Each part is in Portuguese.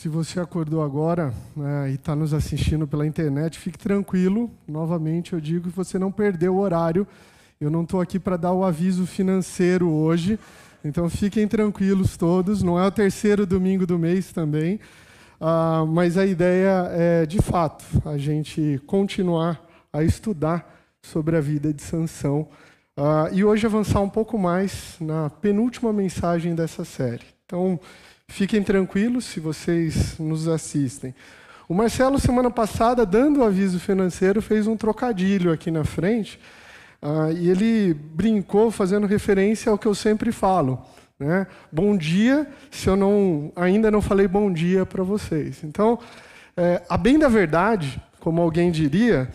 Se você acordou agora né, e está nos assistindo pela internet, fique tranquilo. Novamente, eu digo que você não perdeu o horário. Eu não estou aqui para dar o aviso financeiro hoje. Então, fiquem tranquilos todos. Não é o terceiro domingo do mês também. Uh, mas a ideia é, de fato, a gente continuar a estudar sobre a vida de Sansão. Uh, e hoje avançar um pouco mais na penúltima mensagem dessa série. Então, Fiquem tranquilos se vocês nos assistem. O Marcelo, semana passada, dando o aviso financeiro, fez um trocadilho aqui na frente. Uh, e ele brincou fazendo referência ao que eu sempre falo. Né? Bom dia, se eu não, ainda não falei bom dia para vocês. Então, é, a bem da verdade, como alguém diria,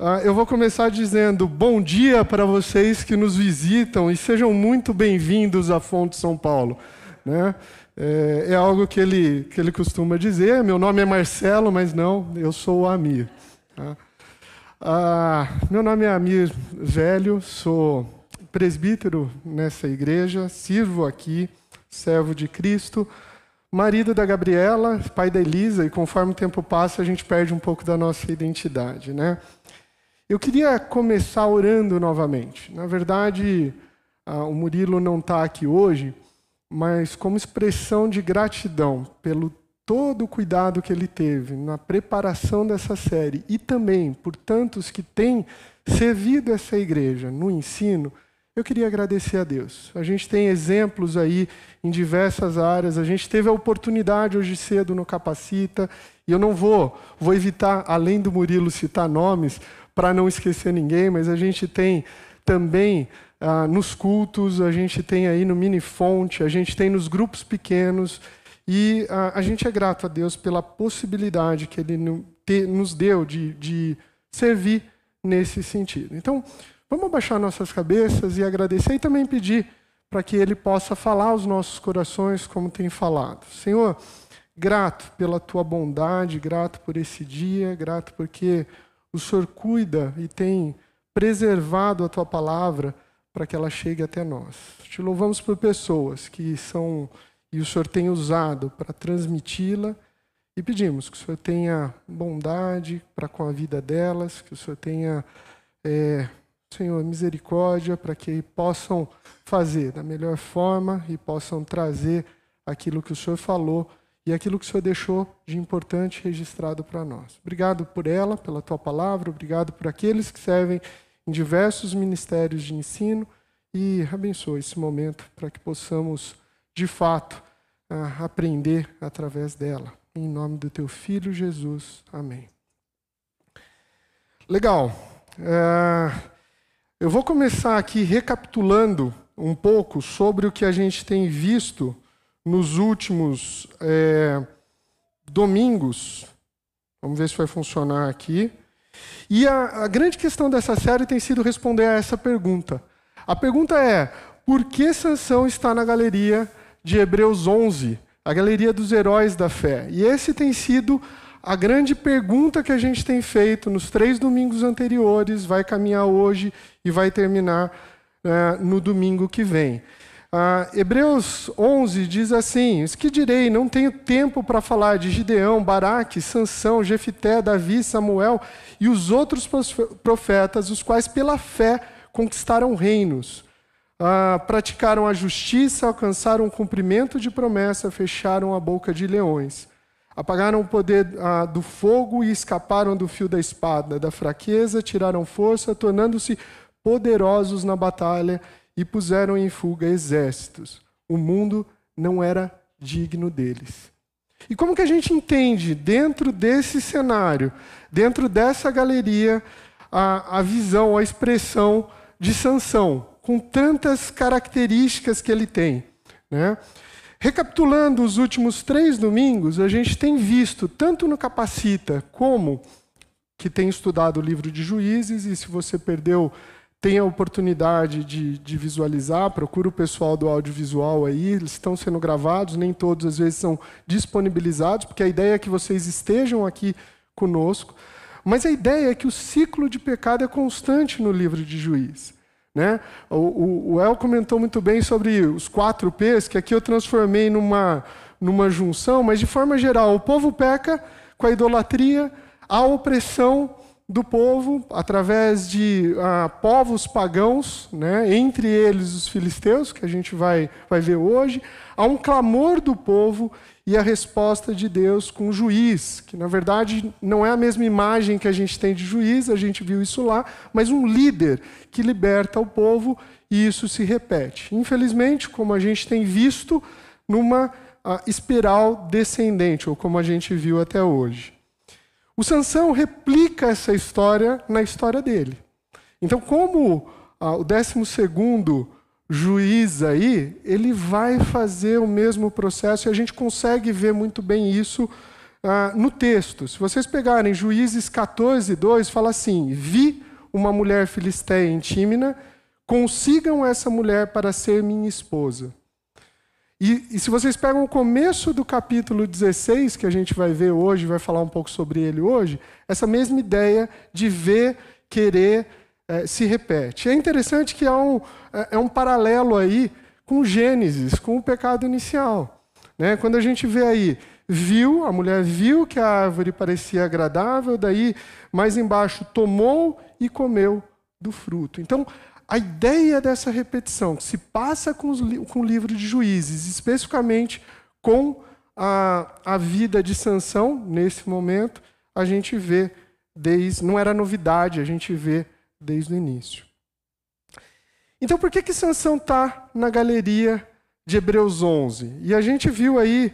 uh, eu vou começar dizendo bom dia para vocês que nos visitam e sejam muito bem-vindos à Fonte São Paulo. Né? É, é, algo que ele, que ele costuma dizer. Meu nome é Marcelo, mas não, eu sou o Amir. Tá? Ah, meu nome é Amir Velho, sou presbítero nessa igreja, sirvo aqui, servo de Cristo, marido da Gabriela, pai da Elisa, e conforme o tempo passa, a gente perde um pouco da nossa identidade. Né? Eu queria começar orando novamente. Na verdade, ah, o Murilo não está aqui hoje mas como expressão de gratidão pelo todo o cuidado que ele teve na preparação dessa série e também por tantos que têm servido essa igreja no ensino, eu queria agradecer a Deus. A gente tem exemplos aí em diversas áreas. A gente teve a oportunidade hoje cedo no Capacita, e eu não vou, vou evitar, além do Murilo citar nomes, para não esquecer ninguém, mas a gente tem também ah, nos cultos, a gente tem aí no mini fonte, a gente tem nos grupos pequenos. E ah, a gente é grato a Deus pela possibilidade que Ele nos deu de, de servir nesse sentido. Então, vamos abaixar nossas cabeças e agradecer e também pedir para que Ele possa falar aos nossos corações como tem falado. Senhor, grato pela tua bondade, grato por esse dia, grato porque o Senhor cuida e tem preservado a tua palavra para que ela chegue até nós. Te louvamos por pessoas que são e o Senhor tem usado para transmiti-la e pedimos que o Senhor tenha bondade para com a vida delas, que o Senhor tenha, é, Senhor, misericórdia para que possam fazer da melhor forma e possam trazer aquilo que o Senhor falou e aquilo que o Senhor deixou de importante registrado para nós. Obrigado por ela, pela tua palavra, obrigado por aqueles que servem em diversos ministérios de ensino e abençoe esse momento para que possamos, de fato, ah, aprender através dela. Em nome do teu filho Jesus. Amém. Legal. É, eu vou começar aqui recapitulando um pouco sobre o que a gente tem visto nos últimos é, domingos. Vamos ver se vai funcionar aqui. E a, a grande questão dessa série tem sido responder a essa pergunta. A pergunta é: por que Sansão está na galeria de Hebreus 11, a galeria dos heróis da fé? E esse tem sido a grande pergunta que a gente tem feito nos três domingos anteriores, vai caminhar hoje e vai terminar uh, no domingo que vem. Uh, Hebreus 11 diz assim: Isso que direi, não tenho tempo para falar de Gideão, Baraque, Sansão, Jefité, Davi, Samuel e os outros profetas, os quais pela fé conquistaram reinos, uh, praticaram a justiça, alcançaram o cumprimento de promessa, fecharam a boca de leões. Apagaram o poder uh, do fogo e escaparam do fio da espada, da fraqueza, tiraram força, tornando-se poderosos na batalha e puseram em fuga exércitos. O mundo não era digno deles. E como que a gente entende, dentro desse cenário, dentro dessa galeria, a, a visão, a expressão de Sansão, com tantas características que ele tem? Né? Recapitulando os últimos três domingos, a gente tem visto, tanto no Capacita como que tem estudado o livro de Juízes, e se você perdeu, tem a oportunidade de, de visualizar, procura o pessoal do audiovisual aí, eles estão sendo gravados, nem todos às vezes são disponibilizados, porque a ideia é que vocês estejam aqui conosco. Mas a ideia é que o ciclo de pecado é constante no livro de Juízes. Né? O, o, o El comentou muito bem sobre os quatro P's, que aqui eu transformei numa, numa junção, mas de forma geral, o povo peca com a idolatria, a opressão do povo através de ah, povos pagãos, né? entre eles os filisteus, que a gente vai, vai ver hoje, há um clamor do povo e a resposta de Deus com o juiz, que na verdade não é a mesma imagem que a gente tem de juiz, a gente viu isso lá, mas um líder que liberta o povo e isso se repete. Infelizmente, como a gente tem visto, numa espiral descendente, ou como a gente viu até hoje. O Sansão replica essa história na história dele. Então, como o 12 segundo juiz aí, ele vai fazer o mesmo processo e a gente consegue ver muito bem isso ah, no texto. Se vocês pegarem Juízes 14, 2, fala assim: Vi uma mulher filisteia em Tímina, consigam essa mulher para ser minha esposa. E, e, se vocês pegam o começo do capítulo 16, que a gente vai ver hoje, vai falar um pouco sobre ele hoje, essa mesma ideia de ver, querer, é, se repete. É interessante que há um, é, é um paralelo aí com Gênesis, com o pecado inicial. Né? Quando a gente vê aí, viu, a mulher viu que a árvore parecia agradável, daí mais embaixo tomou e comeu do fruto. Então, a ideia dessa repetição, que se passa com, os, com o livro de Juízes, especificamente com a, a vida de Sansão, nesse momento, a gente vê desde. Não era novidade, a gente vê desde o início. Então, por que que Sansão está na galeria de Hebreus 11? E a gente viu aí,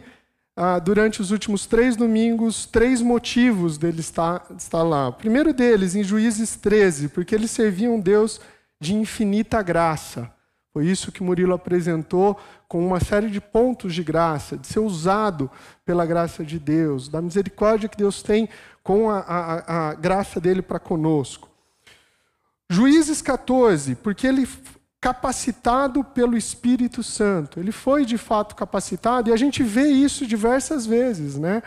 ah, durante os últimos três domingos, três motivos dele estar, estar lá. O primeiro deles, em Juízes 13, porque ele servia um Deus de infinita graça. Foi isso que Murilo apresentou com uma série de pontos de graça, de ser usado pela graça de Deus, da misericórdia que Deus tem com a, a, a graça dele para conosco. Juízes 14, porque ele capacitado pelo Espírito Santo. Ele foi de fato capacitado e a gente vê isso diversas vezes, né?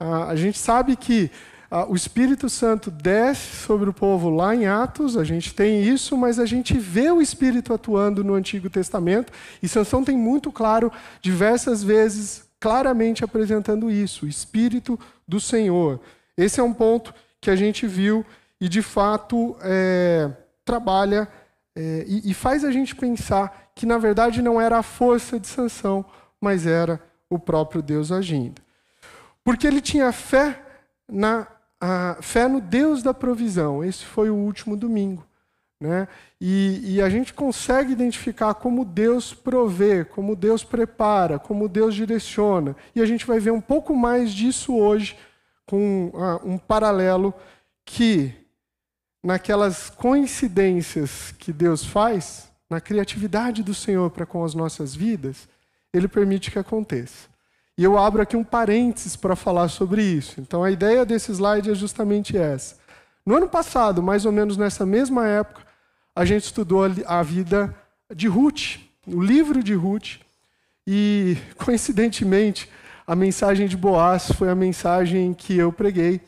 A gente sabe que o Espírito Santo desce sobre o povo lá em Atos, a gente tem isso, mas a gente vê o Espírito atuando no Antigo Testamento, e Sansão tem muito claro, diversas vezes, claramente apresentando isso, o Espírito do Senhor. Esse é um ponto que a gente viu e de fato é, trabalha é, e, e faz a gente pensar que na verdade não era a força de Sansão, mas era o próprio Deus agindo. Porque ele tinha fé na fé no Deus da provisão. Esse foi o último domingo. Né? E, e, a gente consegue identificar como Deus provê, como Deus prepara, como Deus direciona. E a gente vai ver um pouco mais disso hoje, com ah, um paralelo que naquelas coincidências que Deus faz, na criatividade do Senhor para com as nossas vidas, Ele permite que aconteça. E eu abro aqui um parênteses para falar sobre isso. Então a ideia desse slide é justamente essa. No ano passado, mais ou menos nessa mesma época, a gente estudou a vida de Ruth, o livro de Ruth, e coincidentemente, a mensagem de Boaz foi a mensagem que eu preguei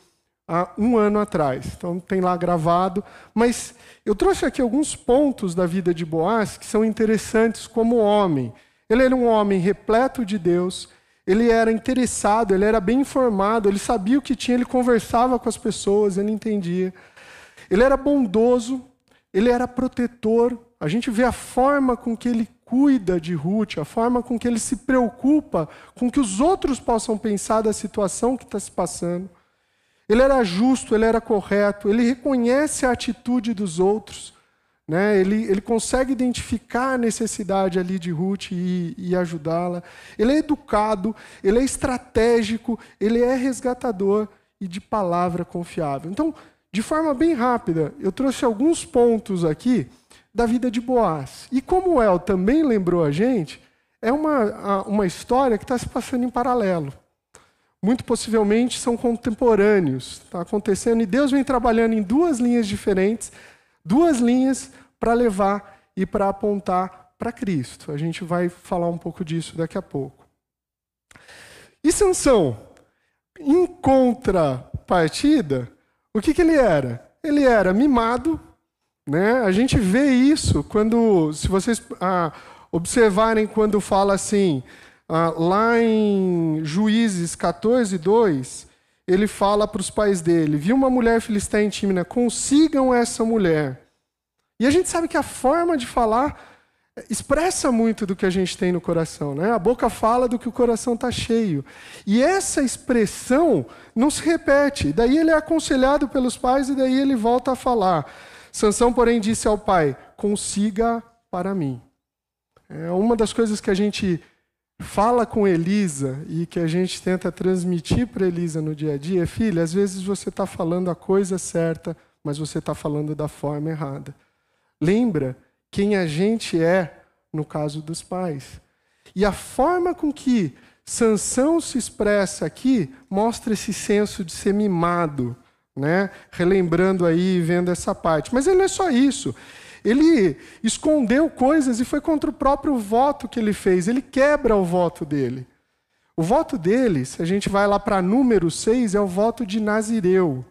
há um ano atrás. Então tem lá gravado. Mas eu trouxe aqui alguns pontos da vida de Boaz que são interessantes como homem. Ele era um homem repleto de Deus, ele era interessado, ele era bem informado, ele sabia o que tinha, ele conversava com as pessoas, ele entendia. Ele era bondoso, ele era protetor. A gente vê a forma com que ele cuida de Ruth, a forma com que ele se preocupa com que os outros possam pensar da situação que está se passando. Ele era justo, ele era correto, ele reconhece a atitude dos outros. Né? Ele, ele consegue identificar a necessidade ali de Ruth e, e ajudá-la. Ele é educado, ele é estratégico, ele é resgatador e de palavra confiável. Então, de forma bem rápida, eu trouxe alguns pontos aqui da vida de Boaz. E como o El também lembrou a gente, é uma, uma história que está se passando em paralelo. Muito possivelmente são contemporâneos, está acontecendo, e Deus vem trabalhando em duas linhas diferentes, duas linhas para levar e para apontar para Cristo. A gente vai falar um pouco disso daqui a pouco. E Sansão, em contrapartida, o que, que ele era? Ele era mimado, né? A gente vê isso quando, se vocês ah, observarem quando fala assim, ah, lá em Juízes 14, 2, ele fala para os pais dele: viu uma mulher filisteia tímida, consigam essa mulher. E a gente sabe que a forma de falar expressa muito do que a gente tem no coração, né? A boca fala do que o coração está cheio. E essa expressão não se repete. Daí ele é aconselhado pelos pais e daí ele volta a falar. Sansão, porém, disse ao pai: consiga para mim. É uma das coisas que a gente fala com Elisa e que a gente tenta transmitir para Elisa no dia a dia, filha, às vezes você está falando a coisa certa, mas você está falando da forma errada. Lembra quem a gente é no caso dos pais. E a forma com que Sansão se expressa aqui mostra esse senso de ser mimado, né? Relembrando aí, vendo essa parte. Mas ele não é só isso. Ele escondeu coisas e foi contra o próprio voto que ele fez. Ele quebra o voto dele. O voto dele, se a gente vai lá para número 6, é o voto de Nazireu.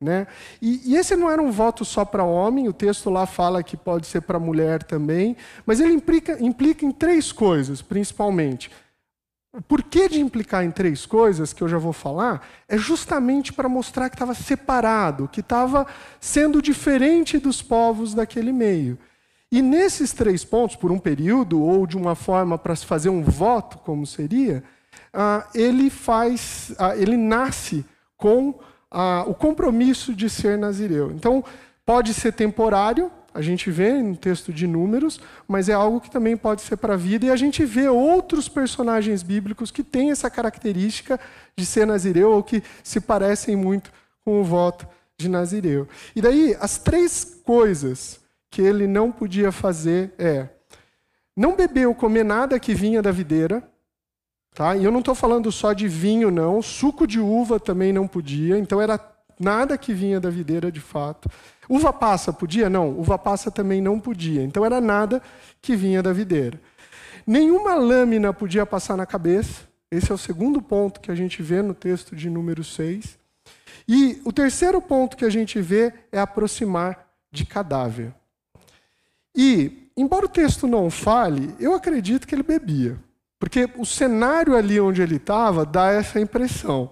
Né? E, e, esse não era um voto só para homem, o texto lá fala que pode ser para mulher também, mas ele implica, implica em três coisas, principalmente. O porquê de implicar em três coisas, que eu já vou falar, é justamente para mostrar que estava separado, que estava sendo diferente dos povos daquele meio. E nesses três pontos, por um período, ou de uma forma para se fazer um voto, como seria, ah, ele faz, ah, ele nasce com a, o compromisso de ser nazireu. Então, pode ser temporário, a gente vê no texto de Números, mas é algo que também pode ser para a vida, e a gente vê outros personagens bíblicos que têm essa característica de ser nazireu, ou que se parecem muito com o voto de nazireu. E daí, as três coisas que ele não podia fazer é não beber ou comer nada que vinha da videira, Tá? E eu não estou falando só de vinho, não. Suco de uva também não podia. Então era nada que vinha da videira de fato. Uva passa podia? Não. Uva passa também não podia. Então era nada que vinha da videira. Nenhuma lâmina podia passar na cabeça. Esse é o segundo ponto que a gente vê no texto de número 6. E o terceiro ponto que a gente vê é aproximar de cadáver. E, embora o texto não fale, eu acredito que ele bebia. Porque o cenário ali onde ele estava dá essa impressão.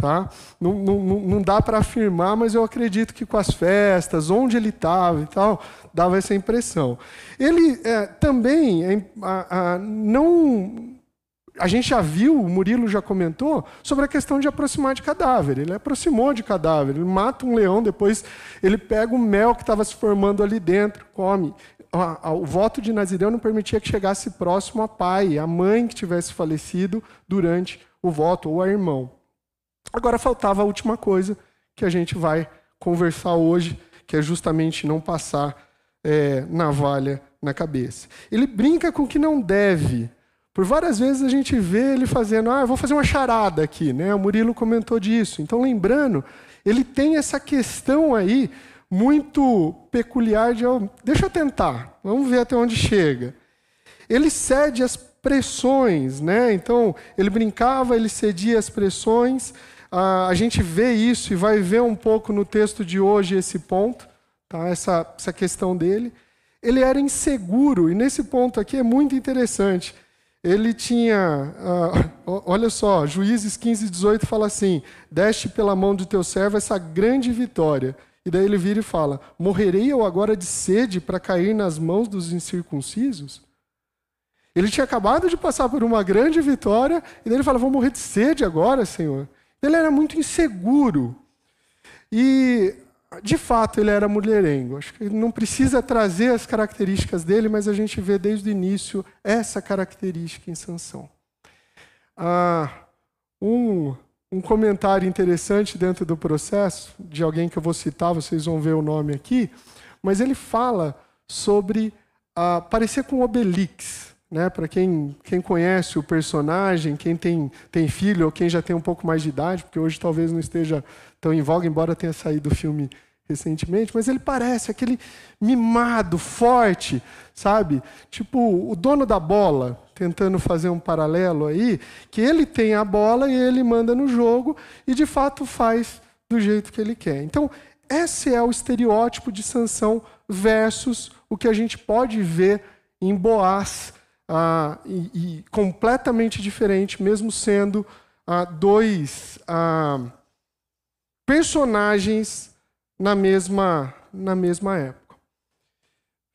Tá? Não, não, não dá para afirmar, mas eu acredito que com as festas, onde ele estava e tal, dava essa impressão. Ele é, também é, a, a, não. A gente já viu, o Murilo já comentou, sobre a questão de aproximar de cadáver. Ele aproximou de cadáver, ele mata um leão, depois ele pega o mel que estava se formando ali dentro, come o voto de Nazireu não permitia que chegasse próximo a pai, a mãe que tivesse falecido durante o voto, ou a irmão. Agora faltava a última coisa que a gente vai conversar hoje, que é justamente não passar é, navalha na cabeça. Ele brinca com o que não deve. Por várias vezes a gente vê ele fazendo, ah, vou fazer uma charada aqui, né? O Murilo comentou disso. Então, lembrando, ele tem essa questão aí muito peculiar de. Deixa eu tentar, vamos ver até onde chega. Ele cede às pressões, né? Então, ele brincava, ele cedia às pressões. A gente vê isso e vai ver um pouco no texto de hoje esse ponto, tá? essa, essa questão dele. Ele era inseguro, e nesse ponto aqui é muito interessante. Ele tinha, ah, olha só, Juízes 15, 18 fala assim: Deste pela mão de teu servo essa grande vitória e daí ele vira e fala: Morrerei eu agora de sede para cair nas mãos dos incircuncisos? Ele tinha acabado de passar por uma grande vitória, e daí ele fala: Vou morrer de sede agora, Senhor. Ele era muito inseguro. E, de fato, ele era mulherengo. Acho que não precisa trazer as características dele, mas a gente vê desde o início essa característica em Sansão. Ah, um um comentário interessante dentro do processo, de alguém que eu vou citar, vocês vão ver o nome aqui, mas ele fala sobre ah, parecer com Obelix. Né? Para quem, quem conhece o personagem, quem tem, tem filho ou quem já tem um pouco mais de idade, porque hoje talvez não esteja tão em voga, embora tenha saído o filme recentemente, mas ele parece aquele mimado, forte, sabe? Tipo o dono da bola, tentando fazer um paralelo aí, que ele tem a bola e ele manda no jogo e de fato faz do jeito que ele quer. Então, esse é o estereótipo de Sansão versus o que a gente pode ver em Boaz, ah, e, e, completamente diferente, mesmo sendo ah, dois ah, personagens na mesma, na mesma época.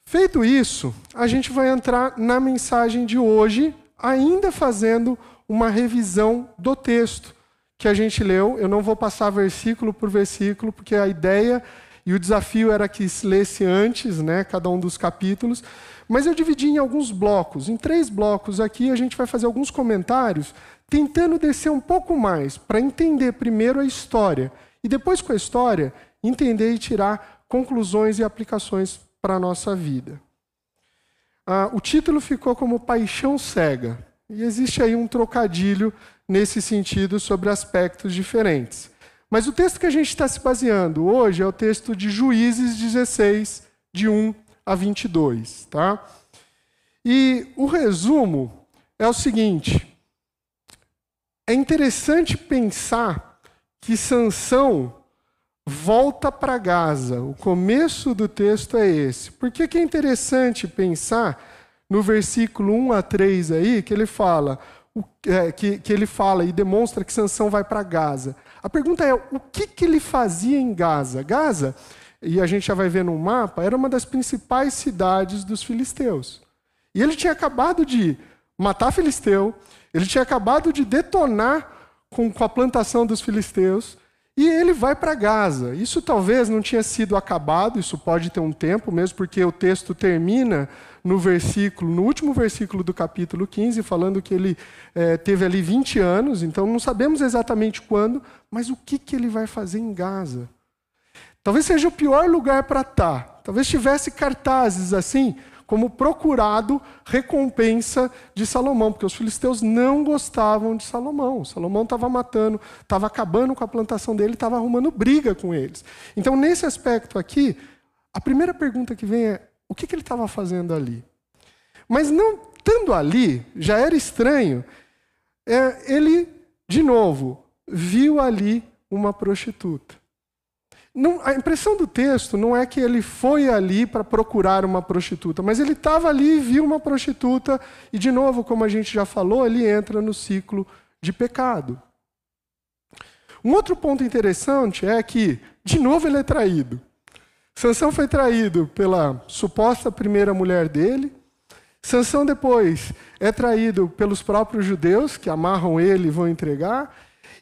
Feito isso, a gente vai entrar na mensagem de hoje, ainda fazendo uma revisão do texto que a gente leu. Eu não vou passar versículo por versículo, porque a ideia e o desafio era que se lesse antes, né, cada um dos capítulos. Mas eu dividi em alguns blocos. Em três blocos aqui a gente vai fazer alguns comentários, tentando descer um pouco mais, para entender primeiro a história. E depois, com a história, entender e tirar conclusões e aplicações para a nossa vida. Ah, o título ficou como Paixão Cega. E existe aí um trocadilho nesse sentido sobre aspectos diferentes. Mas o texto que a gente está se baseando hoje é o texto de Juízes 16, de 1 a 22. Tá? E o resumo é o seguinte: é interessante pensar que Sansão volta para Gaza. O começo do texto é esse. Por que, que é interessante pensar no versículo 1 a 3 aí, que ele fala, é, que, que ele fala e demonstra que Sansão vai para Gaza. A pergunta é: o que, que ele fazia em Gaza? Gaza, e a gente já vai ver no mapa, era uma das principais cidades dos filisteus. E ele tinha acabado de matar filisteu, ele tinha acabado de detonar com, com a plantação dos filisteus, e ele vai para Gaza. Isso talvez não tinha sido acabado, isso pode ter um tempo, mesmo porque o texto termina no versículo, no último versículo do capítulo 15, falando que ele é, teve ali 20 anos, então não sabemos exatamente quando, mas o que, que ele vai fazer em Gaza? Talvez seja o pior lugar para estar. Tá. Talvez tivesse cartazes assim, como procurado recompensa de Salomão, porque os filisteus não gostavam de Salomão. Salomão estava matando, estava acabando com a plantação dele, estava arrumando briga com eles. Então, nesse aspecto aqui, a primeira pergunta que vem é: o que, que ele estava fazendo ali? Mas não estando ali, já era estranho, é, ele, de novo, viu ali uma prostituta. Não, a impressão do texto não é que ele foi ali para procurar uma prostituta, mas ele estava ali e viu uma prostituta, e de novo, como a gente já falou, ele entra no ciclo de pecado. Um outro ponto interessante é que, de novo, ele é traído. Sansão foi traído pela suposta primeira mulher dele. Sansão depois é traído pelos próprios judeus que amarram ele e vão entregar.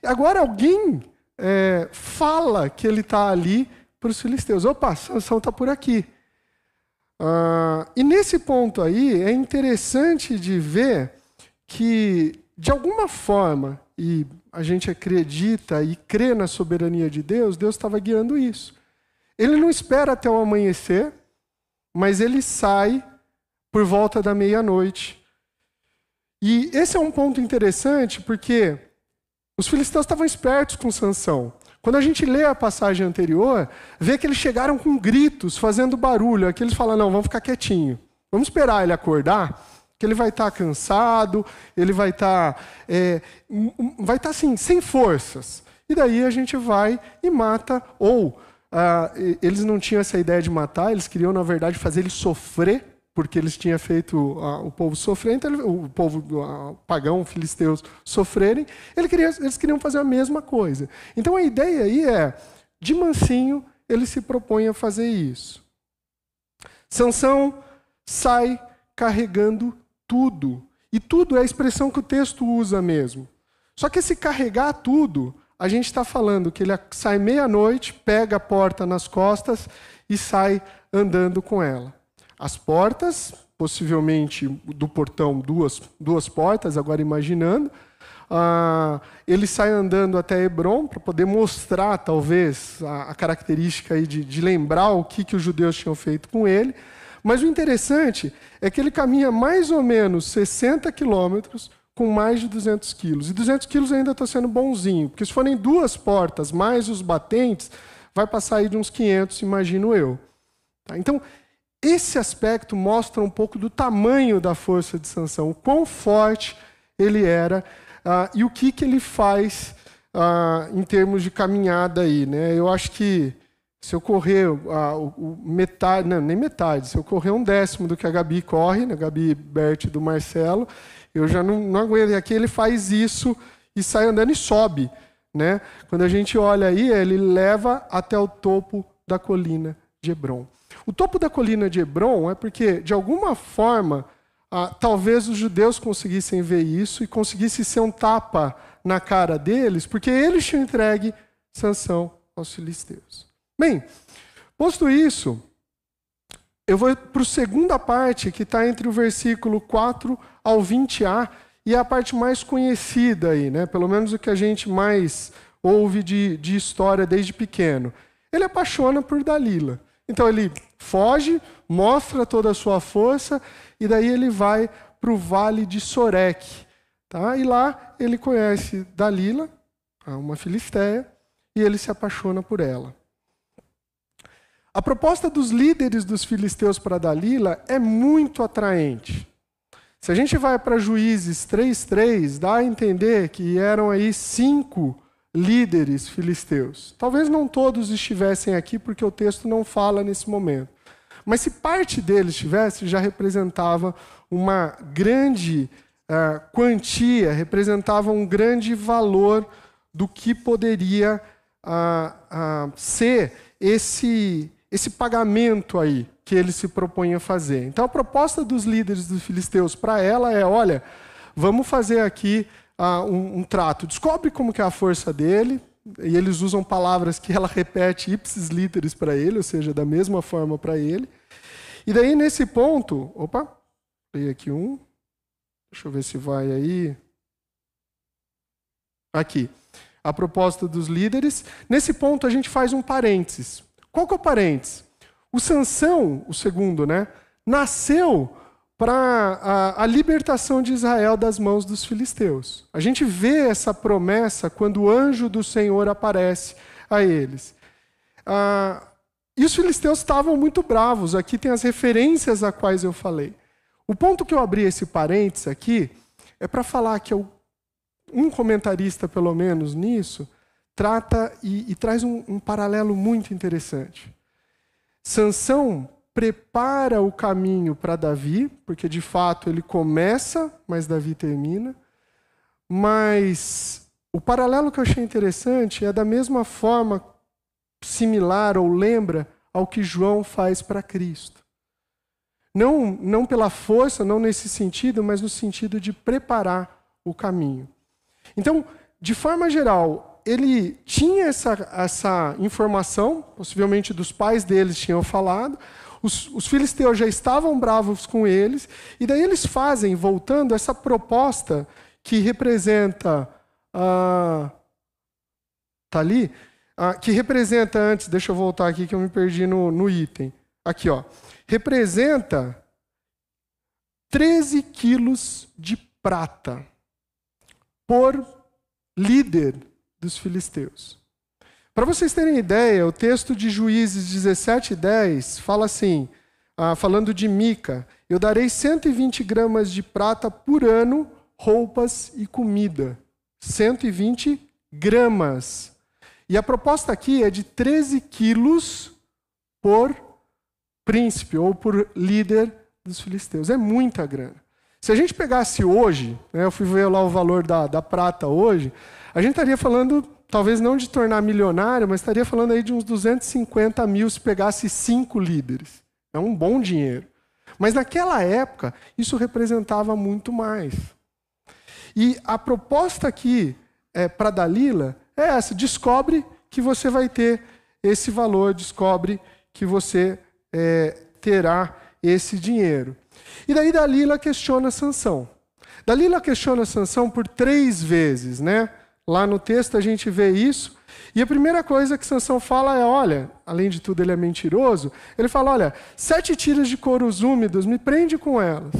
Agora alguém é, fala que ele está ali para os filisteus. Opa, Sansão está por aqui. Ah, e nesse ponto aí é interessante de ver que, de alguma forma, e a gente acredita e crê na soberania de Deus, Deus estava guiando isso. Ele não espera até o amanhecer, mas ele sai por volta da meia-noite. E esse é um ponto interessante porque os filisteus estavam espertos com Sansão. Quando a gente lê a passagem anterior, vê que eles chegaram com gritos, fazendo barulho. Aqui eles falam: não, vamos ficar quietinho. Vamos esperar ele acordar, que ele vai estar cansado, ele vai estar, é, vai estar assim, sem forças. E daí a gente vai e mata, ou ah, eles não tinham essa ideia de matar, eles queriam, na verdade, fazer ele sofrer porque eles tinham feito uh, o povo sofrer, então, o povo uh, pagão, filisteus, sofrerem, ele queria, eles queriam fazer a mesma coisa. Então a ideia aí é, de mansinho, ele se propõe a fazer isso. Sansão sai carregando tudo. E tudo é a expressão que o texto usa mesmo. Só que esse carregar tudo, a gente está falando que ele sai meia-noite, pega a porta nas costas e sai andando com ela. As portas, possivelmente do portão, duas, duas portas, agora imaginando. Ah, ele sai andando até Hebron para poder mostrar, talvez, a, a característica aí de, de, lembrar o que, que os judeus tinham feito com ele. Mas o interessante é que ele caminha mais ou menos 60 quilômetros com mais de 200 quilos. E 200 quilos ainda está sendo bonzinho, porque se forem duas portas mais os batentes, vai passar aí de uns 500, imagino eu. Tá? Então, esse aspecto mostra um pouco do tamanho da força de Sansão, o quão forte ele era uh, e o que, que ele faz uh, em termos de caminhada aí. Né? Eu acho que se eu correr uh, o, metade, não, nem metade, se eu correr um décimo do que a Gabi corre, né? a Gabi Bert do Marcelo, eu já não, não aguento. E aqui ele faz isso e sai andando e sobe. Né? Quando a gente olha aí, ele leva até o topo da colina de Hebron. O topo da colina de Hebron é porque, de alguma forma, ah, talvez os judeus conseguissem ver isso e conseguisse ser um tapa na cara deles, porque eles tinham entregue sanção aos filisteus. Bem, posto isso, eu vou para a segunda parte, que está entre o versículo 4 ao 20a, e é a parte mais conhecida aí, né? pelo menos o que a gente mais ouve de, de história desde pequeno. Ele apaixona por Dalila. Então ele foge, mostra toda a sua força, e daí ele vai para o vale de Sorek. Tá? E lá ele conhece Dalila, uma filisteia, e ele se apaixona por ela. A proposta dos líderes dos filisteus para Dalila é muito atraente. Se a gente vai para Juízes 3:3, dá a entender que eram aí cinco líderes filisteus. Talvez não todos estivessem aqui porque o texto não fala nesse momento. Mas se parte deles estivesse, já representava uma grande uh, quantia, representava um grande valor do que poderia uh, uh, ser esse, esse pagamento aí que ele se propunha fazer. Então a proposta dos líderes dos filisteus para ela é: olha, vamos fazer aqui um, um, trato. Descobre como que é a força dele. E eles usam palavras que ela repete ipsis literis para ele, ou seja, da mesma forma para ele. E daí, nesse ponto, opa, peguei aqui um. Deixa eu ver se vai aí. Aqui. A proposta dos líderes. Nesse ponto, a gente faz um parênteses. Qual que é o parênteses? O Sansão, o segundo, né, nasceu para a, a, libertação de Israel das mãos dos filisteus. A gente vê essa promessa quando o anjo do Senhor aparece a eles. Ah, e os filisteus estavam muito bravos. Aqui tem as referências a quais eu falei. O ponto que eu abri esse parênteses aqui é para falar que eu, um comentarista, pelo menos nisso, trata e, e traz um, um paralelo muito interessante. Sansão prepara o caminho para Davi, porque de fato ele começa, mas Davi termina. Mas o paralelo que eu achei interessante é da mesma forma similar ou lembra ao que João faz para Cristo. Não, não pela força, não nesse sentido, mas no sentido de preparar o caminho. Então, de forma geral, ele tinha essa, essa informação, possivelmente dos pais deles tinham falado, os, os filisteus já estavam bravos com eles, e daí eles fazem, voltando, essa proposta que representa. Ah, tá ali? Ah, que representa antes, deixa eu voltar aqui que eu me perdi no, no item. Aqui, ó. Representa 13 quilos de prata por líder dos filisteus. Para vocês terem ideia, o texto de Juízes 17, 10 fala assim, ah, falando de Mica: Eu darei 120 gramas de prata por ano, roupas e comida. 120 gramas. E a proposta aqui é de 13 quilos por príncipe ou por líder dos filisteus. É muita grana. Se a gente pegasse hoje, né, eu fui ver lá o valor da, da prata hoje, a gente estaria falando, talvez não de tornar milionário, mas estaria falando aí de uns 250 mil se pegasse cinco líderes. É um bom dinheiro. Mas naquela época, isso representava muito mais. E a proposta aqui é, para Dalila é essa: descobre que você vai ter esse valor, descobre que você é, terá esse dinheiro. E daí Dalila questiona Sansão. Dalila questiona Sansão por três vezes, né? Lá no texto a gente vê isso. E a primeira coisa que Sansão fala é: olha, além de tudo ele é mentiroso, ele fala: olha, sete tiras de couros úmidos, me prende com elas.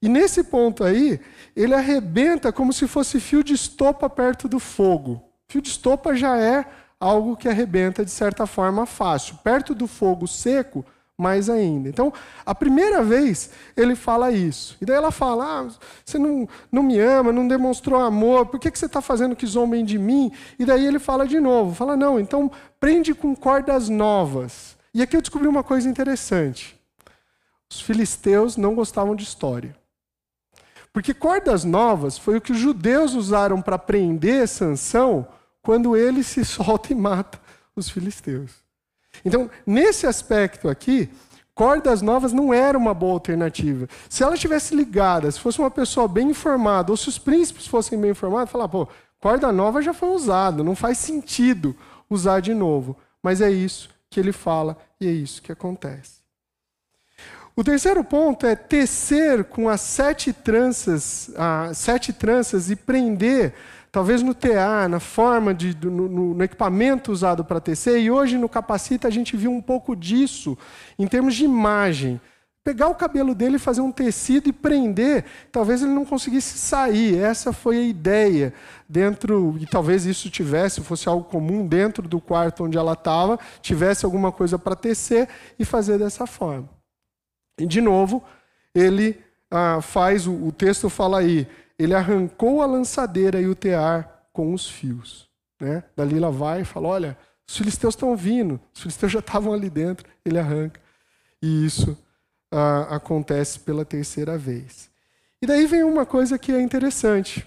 E nesse ponto aí, ele arrebenta como se fosse fio de estopa perto do fogo. Fio de estopa já é algo que arrebenta de certa forma fácil. Perto do fogo seco, mais ainda. Então, a primeira vez ele fala isso. E daí ela fala: ah, você não, não me ama, não demonstrou amor, por que, que você está fazendo que zombem de mim? E daí ele fala de novo: fala, não, então prende com cordas novas. E aqui eu descobri uma coisa interessante. Os filisteus não gostavam de história. Porque cordas novas foi o que os judeus usaram para prender Sansão quando ele se solta e mata os filisteus. Então, nesse aspecto aqui, cordas novas não era uma boa alternativa. Se ela tivesse ligada, se fosse uma pessoa bem informada, ou se os príncipes fossem bem informados, falar, pô, corda nova já foi usada, não faz sentido usar de novo. Mas é isso que ele fala e é isso que acontece. O terceiro ponto é tecer com as sete tranças, as sete tranças e prender talvez no TA, na forma, de, no, no, no equipamento usado para tecer, e hoje no Capacita a gente viu um pouco disso, em termos de imagem. Pegar o cabelo dele, fazer um tecido e prender, talvez ele não conseguisse sair. Essa foi a ideia dentro, e talvez isso tivesse, fosse algo comum dentro do quarto onde ela estava, tivesse alguma coisa para tecer e fazer dessa forma. E de novo, ele ah, faz, o, o texto fala aí, ele arrancou a lançadeira e o tear com os fios. Né? Dalila vai e fala: Olha, os filisteus estão vindo, os filisteus já estavam ali dentro, ele arranca. E isso ah, acontece pela terceira vez. E daí vem uma coisa que é interessante.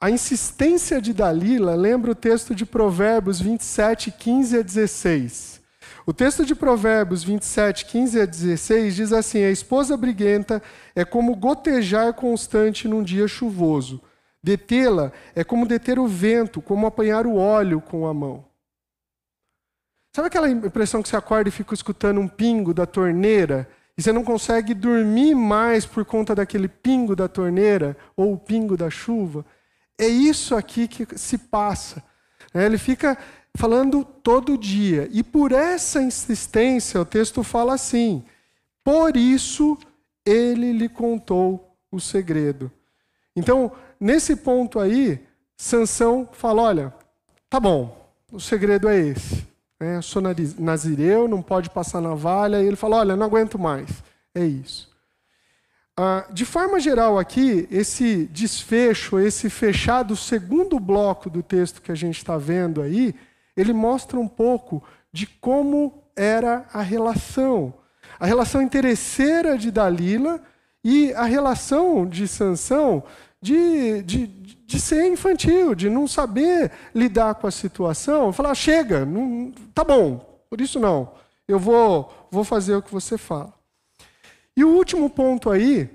A insistência de Dalila lembra o texto de Provérbios 27, 15 a 16. O texto de Provérbios 27, 15 a 16 diz assim: A esposa briguenta é como gotejar constante num dia chuvoso. Detê-la é como deter o vento, como apanhar o óleo com a mão. Sabe aquela impressão que você acorda e fica escutando um pingo da torneira e você não consegue dormir mais por conta daquele pingo da torneira ou o pingo da chuva? É isso aqui que se passa. Ele fica falando todo dia. E por essa insistência, o texto fala assim: por isso ele lhe contou o segredo. Então, nesse ponto aí, Sansão fala: olha, tá bom, o segredo é esse. É, sou nazireu, não pode passar navalha. E ele fala: olha, não aguento mais. É isso. Ah, de forma geral, aqui, esse desfecho, esse fechado, segundo bloco do texto que a gente está vendo aí, ele mostra um pouco de como era a relação. A relação interesseira de Dalila e a relação de Sansão de, de, de ser infantil, de não saber lidar com a situação. Falar, chega, não, tá bom, por isso não. Eu vou, vou fazer o que você fala. E o último ponto aí,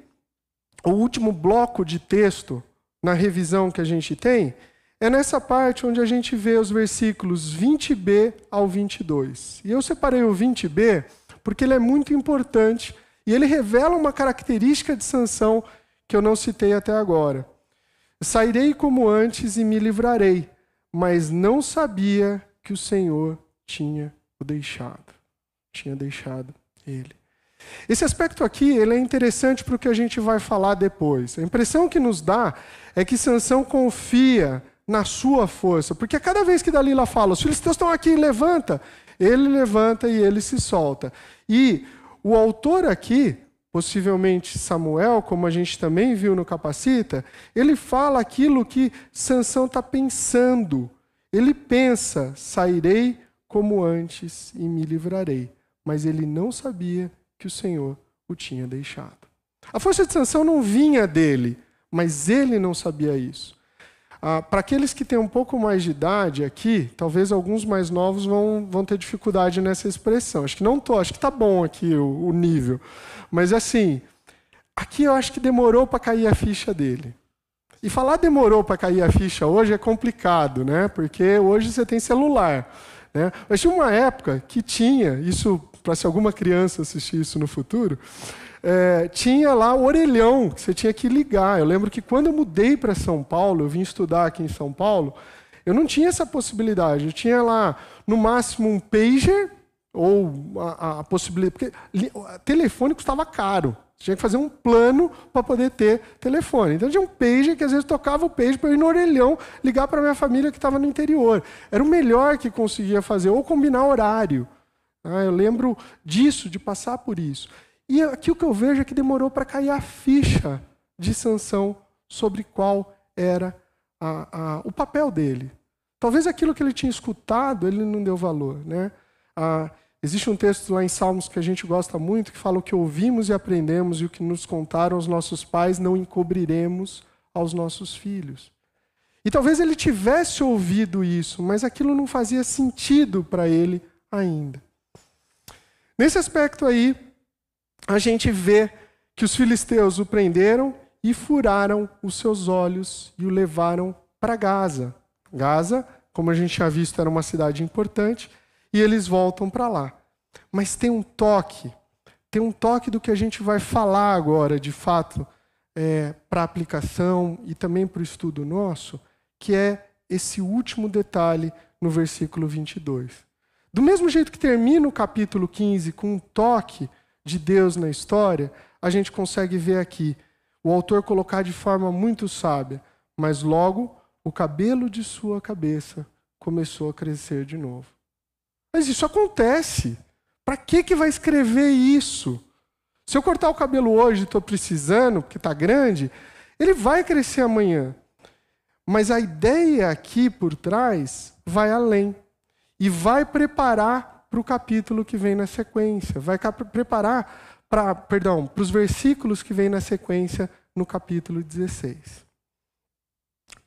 o último bloco de texto na revisão que a gente tem, é nessa parte onde a gente vê os versículos 20b ao 22. E eu separei o 20b porque ele é muito importante e ele revela uma característica de Sansão que eu não citei até agora. Sairei como antes e me livrarei, mas não sabia que o Senhor tinha o deixado. Tinha deixado ele. Esse aspecto aqui ele é interessante para o que a gente vai falar depois. A impressão que nos dá é que Sansão confia na sua força. Porque cada vez que Dalila fala, os filisteus estão aqui, levanta, ele levanta e ele se solta. E o autor aqui, possivelmente Samuel, como a gente também viu no Capacita, ele fala aquilo que Sansão está pensando. Ele pensa: sairei como antes e me livrarei. Mas ele não sabia que o Senhor o tinha deixado. A força de Sansão não vinha dele, mas ele não sabia isso. Ah, Para aqueles que têm um pouco mais de idade aqui, talvez alguns mais novos vão, vão ter dificuldade nessa expressão. Acho que não tô, acho que tá bom aqui o, o nível. Mas assim, aqui eu acho que demorou para cair a ficha dele. E falar demorou para cair a ficha hoje é complicado, né? Porque hoje você tem celular. Né? Mas tinha uma época que tinha, isso para se alguma criança assistir isso no futuro, é, tinha lá o orelhão que você tinha que ligar. Eu lembro que quando eu mudei para São Paulo, eu vim estudar aqui em São Paulo, Eu não tinha essa possibilidade. Eu tinha lá, no máximo, um pager ou a, a possibilidade. Porque telefone custava caro. Tinha que fazer um plano para poder ter telefone. Então tinha um pager que às vezes tocava o pager para eu ir no orelhão ligar para minha família que estava no interior. Era o melhor que conseguia fazer, ou combinar horário. Ah, eu lembro disso, de passar por isso. E aqui o que eu vejo é que demorou para cair a ficha de sanção sobre qual era a, a, o papel dele. Talvez aquilo que ele tinha escutado ele não deu valor. Né? Ah, existe um texto lá em Salmos que a gente gosta muito que fala o que ouvimos e aprendemos e o que nos contaram os nossos pais não encobriremos aos nossos filhos. E talvez ele tivesse ouvido isso, mas aquilo não fazia sentido para ele ainda. Nesse aspecto aí, a gente vê que os filisteus o prenderam e furaram os seus olhos e o levaram para Gaza. Gaza, como a gente já visto, era uma cidade importante, e eles voltam para lá. Mas tem um toque, tem um toque do que a gente vai falar agora, de fato, é, para aplicação e também para o estudo nosso, que é esse último detalhe no versículo 22. Do mesmo jeito que termina o capítulo 15 com um toque de Deus na história, a gente consegue ver aqui o autor colocar de forma muito sábia, mas logo o cabelo de sua cabeça começou a crescer de novo. Mas isso acontece. Para que, que vai escrever isso? Se eu cortar o cabelo hoje, estou precisando, porque está grande, ele vai crescer amanhã. Mas a ideia aqui por trás vai além e vai preparar para o capítulo que vem na sequência, vai preparar para, perdão, para os versículos que vem na sequência no capítulo 16.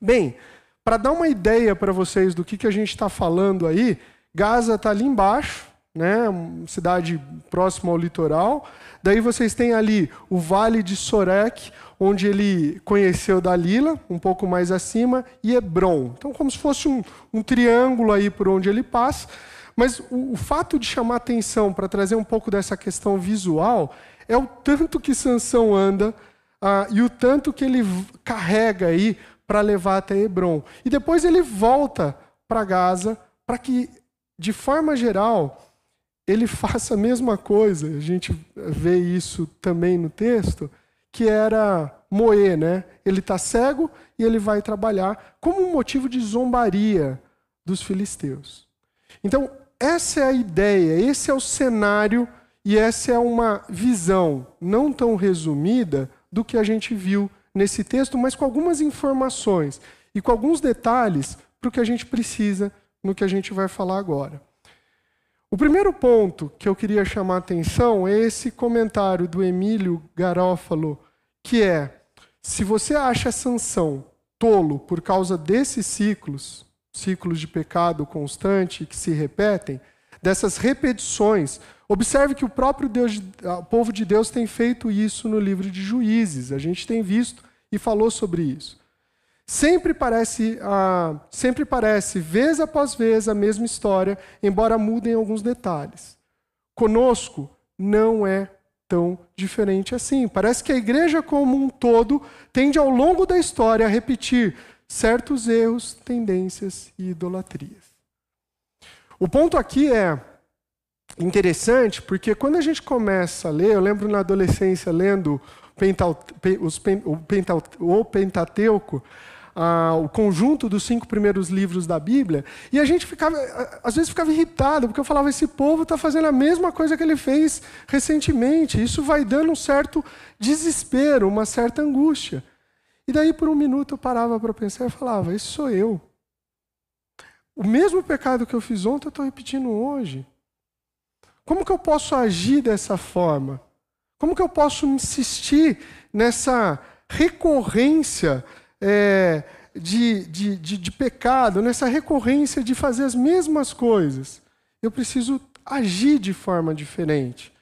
Bem, para dar uma ideia para vocês do que, que a gente está falando aí, Gaza está ali embaixo, né, cidade próxima ao litoral. Daí vocês têm ali o Vale de Sorek, onde ele conheceu Dalila, um pouco mais acima, e Hebron. Então, como se fosse um, um triângulo aí por onde ele passa. Mas o, o fato de chamar atenção para trazer um pouco dessa questão visual é o tanto que Sansão anda ah, e o tanto que ele carrega aí para levar até Hebron. E depois ele volta para Gaza para que, de forma geral, ele faça a mesma coisa. A gente vê isso também no texto, que era moer, né? Ele está cego e ele vai trabalhar como um motivo de zombaria dos filisteus. Então, essa é a ideia, esse é o cenário e essa é uma visão não tão resumida do que a gente viu nesse texto, mas com algumas informações e com alguns detalhes para o que a gente precisa no que a gente vai falar agora. O primeiro ponto que eu queria chamar a atenção é esse comentário do Emílio Garófalo, que é: se você acha Sansão tolo por causa desses ciclos, ciclos de pecado constante que se repetem, dessas repetições. Observe que o próprio Deus, o povo de Deus tem feito isso no livro de Juízes. A gente tem visto e falou sobre isso. Sempre parece, ah, sempre parece, vez após vez, a mesma história, embora mudem alguns detalhes. Conosco não é tão diferente assim. Parece que a igreja como um todo tende ao longo da história a repetir certos erros, tendências e idolatrias. O ponto aqui é interessante porque quando a gente começa a ler, eu lembro na adolescência lendo o Pentateuco, o conjunto dos cinco primeiros livros da Bíblia, e a gente ficava, às vezes ficava irritado, porque eu falava, esse povo está fazendo a mesma coisa que ele fez recentemente. Isso vai dando um certo desespero, uma certa angústia. E daí, por um minuto, eu parava para pensar e falava: Esse sou eu. O mesmo pecado que eu fiz ontem, eu estou repetindo hoje. Como que eu posso agir dessa forma? Como que eu posso insistir nessa recorrência é, de, de, de, de pecado, nessa recorrência de fazer as mesmas coisas? Eu preciso agir de forma diferente.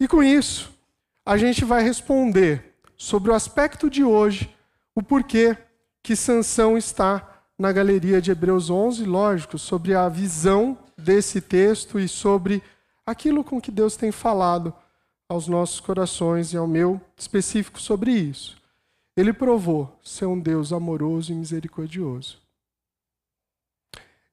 E com isso, a gente vai responder sobre o aspecto de hoje, o porquê que Sansão está na galeria de Hebreus 11, lógico, sobre a visão desse texto e sobre aquilo com que Deus tem falado aos nossos corações e ao meu específico sobre isso. Ele provou ser um Deus amoroso e misericordioso.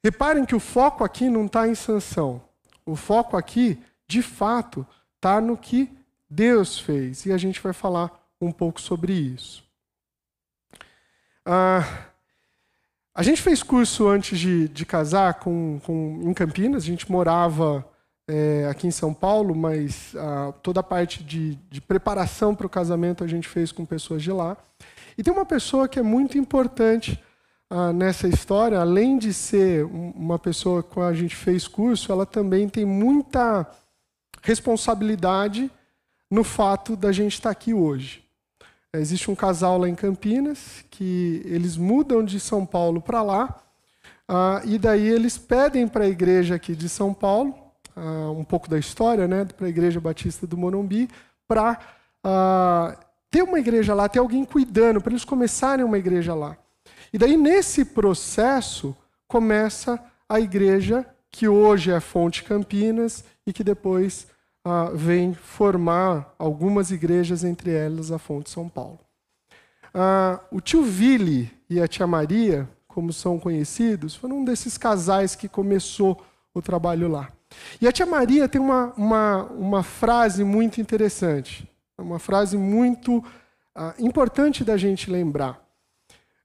reparem que o foco aqui não está em sanção. O foco aqui, de fato, está no que Deus fez. E a gente vai falar um pouco sobre isso. Ah, a gente fez curso antes de, de casar com, com, em Campinas. A gente morava é, aqui em São Paulo, mas ah, toda a parte de, de preparação para o casamento a gente fez com pessoas de lá. E tem uma pessoa que é muito importante ah, nessa história, além de ser uma pessoa com a gente fez curso, ela também tem muita responsabilidade no fato da gente estar aqui hoje. Existe um casal lá em Campinas que eles mudam de São Paulo para lá ah, e daí eles pedem para a igreja aqui de São Paulo uh, um pouco da história, né, para a Igreja Batista do Morumbi, para ah, ter uma igreja lá, ter alguém cuidando, para eles começarem uma igreja lá. E daí, nesse processo, começa a igreja que hoje é Fonte Campinas e que depois uh, vem formar algumas igrejas, entre elas a Fonte São Paulo. Uh, o tio Vili e a tia Maria, como são conhecidos, foram um desses casais que começou o trabalho lá. E a tia Maria tem uma, uma, uma frase muito interessante, uma frase muito uh, importante da gente lembrar.